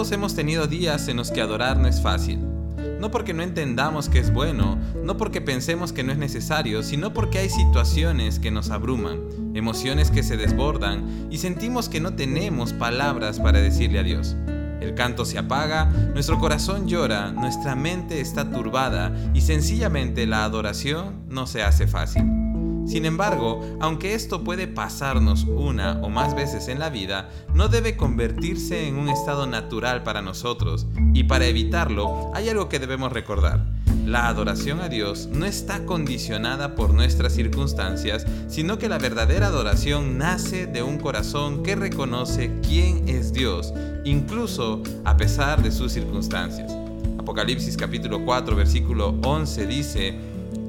Todos hemos tenido días en los que adorar no es fácil. No porque no entendamos que es bueno, no porque pensemos que no es necesario, sino porque hay situaciones que nos abruman, emociones que se desbordan y sentimos que no tenemos palabras para decirle a Dios. El canto se apaga, nuestro corazón llora, nuestra mente está turbada y sencillamente la adoración no se hace fácil. Sin embargo, aunque esto puede pasarnos una o más veces en la vida, no debe convertirse en un estado natural para nosotros, y para evitarlo hay algo que debemos recordar. La adoración a Dios no está condicionada por nuestras circunstancias, sino que la verdadera adoración nace de un corazón que reconoce quién es Dios, incluso a pesar de sus circunstancias. Apocalipsis capítulo 4 versículo 11 dice,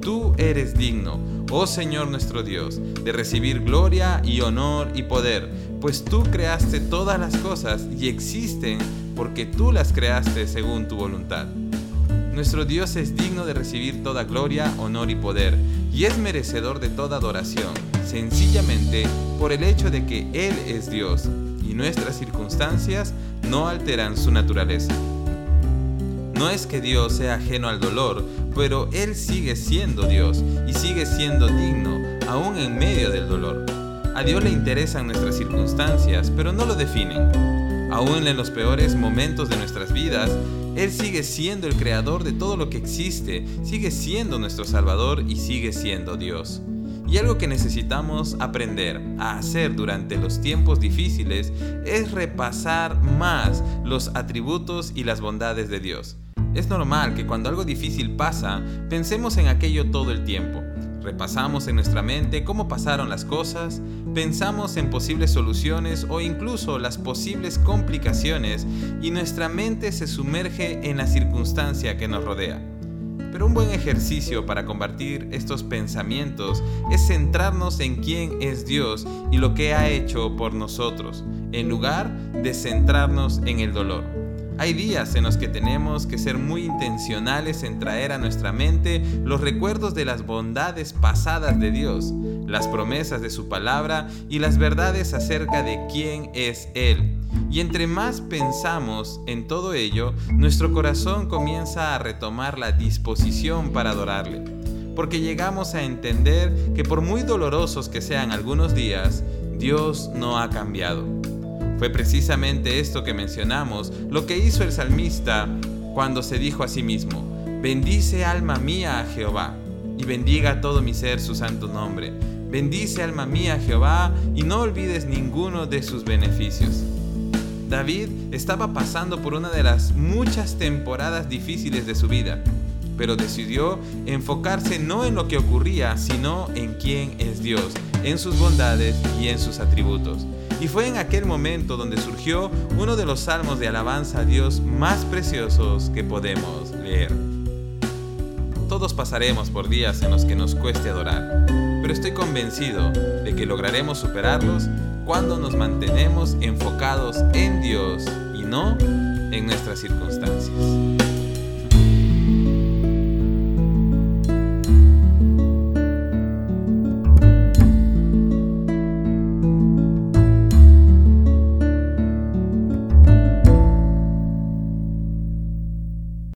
Tú eres digno, oh Señor nuestro Dios, de recibir gloria y honor y poder, pues tú creaste todas las cosas y existen porque tú las creaste según tu voluntad. Nuestro Dios es digno de recibir toda gloria, honor y poder, y es merecedor de toda adoración, sencillamente por el hecho de que Él es Dios, y nuestras circunstancias no alteran su naturaleza. No es que Dios sea ajeno al dolor, pero Él sigue siendo Dios y sigue siendo digno, aún en medio del dolor. A Dios le interesan nuestras circunstancias, pero no lo definen. Aún en los peores momentos de nuestras vidas, Él sigue siendo el creador de todo lo que existe, sigue siendo nuestro Salvador y sigue siendo Dios. Y algo que necesitamos aprender a hacer durante los tiempos difíciles es repasar más los atributos y las bondades de Dios. Es normal que cuando algo difícil pasa, pensemos en aquello todo el tiempo. Repasamos en nuestra mente cómo pasaron las cosas, pensamos en posibles soluciones o incluso las posibles complicaciones y nuestra mente se sumerge en la circunstancia que nos rodea. Pero un buen ejercicio para combatir estos pensamientos es centrarnos en quién es Dios y lo que ha hecho por nosotros, en lugar de centrarnos en el dolor. Hay días en los que tenemos que ser muy intencionales en traer a nuestra mente los recuerdos de las bondades pasadas de Dios, las promesas de su palabra y las verdades acerca de quién es Él. Y entre más pensamos en todo ello, nuestro corazón comienza a retomar la disposición para adorarle. Porque llegamos a entender que por muy dolorosos que sean algunos días, Dios no ha cambiado. Fue precisamente esto que mencionamos lo que hizo el salmista cuando se dijo a sí mismo, bendice alma mía a Jehová, y bendiga todo mi ser su santo nombre. Bendice alma mía a Jehová, y no olvides ninguno de sus beneficios. David estaba pasando por una de las muchas temporadas difíciles de su vida, pero decidió enfocarse no en lo que ocurría, sino en quién es Dios, en sus bondades y en sus atributos. Y fue en aquel momento donde surgió uno de los salmos de alabanza a Dios más preciosos que podemos leer. Todos pasaremos por días en los que nos cueste adorar, pero estoy convencido de que lograremos superarlos cuando nos mantenemos enfocados en Dios y no en nuestras circunstancias.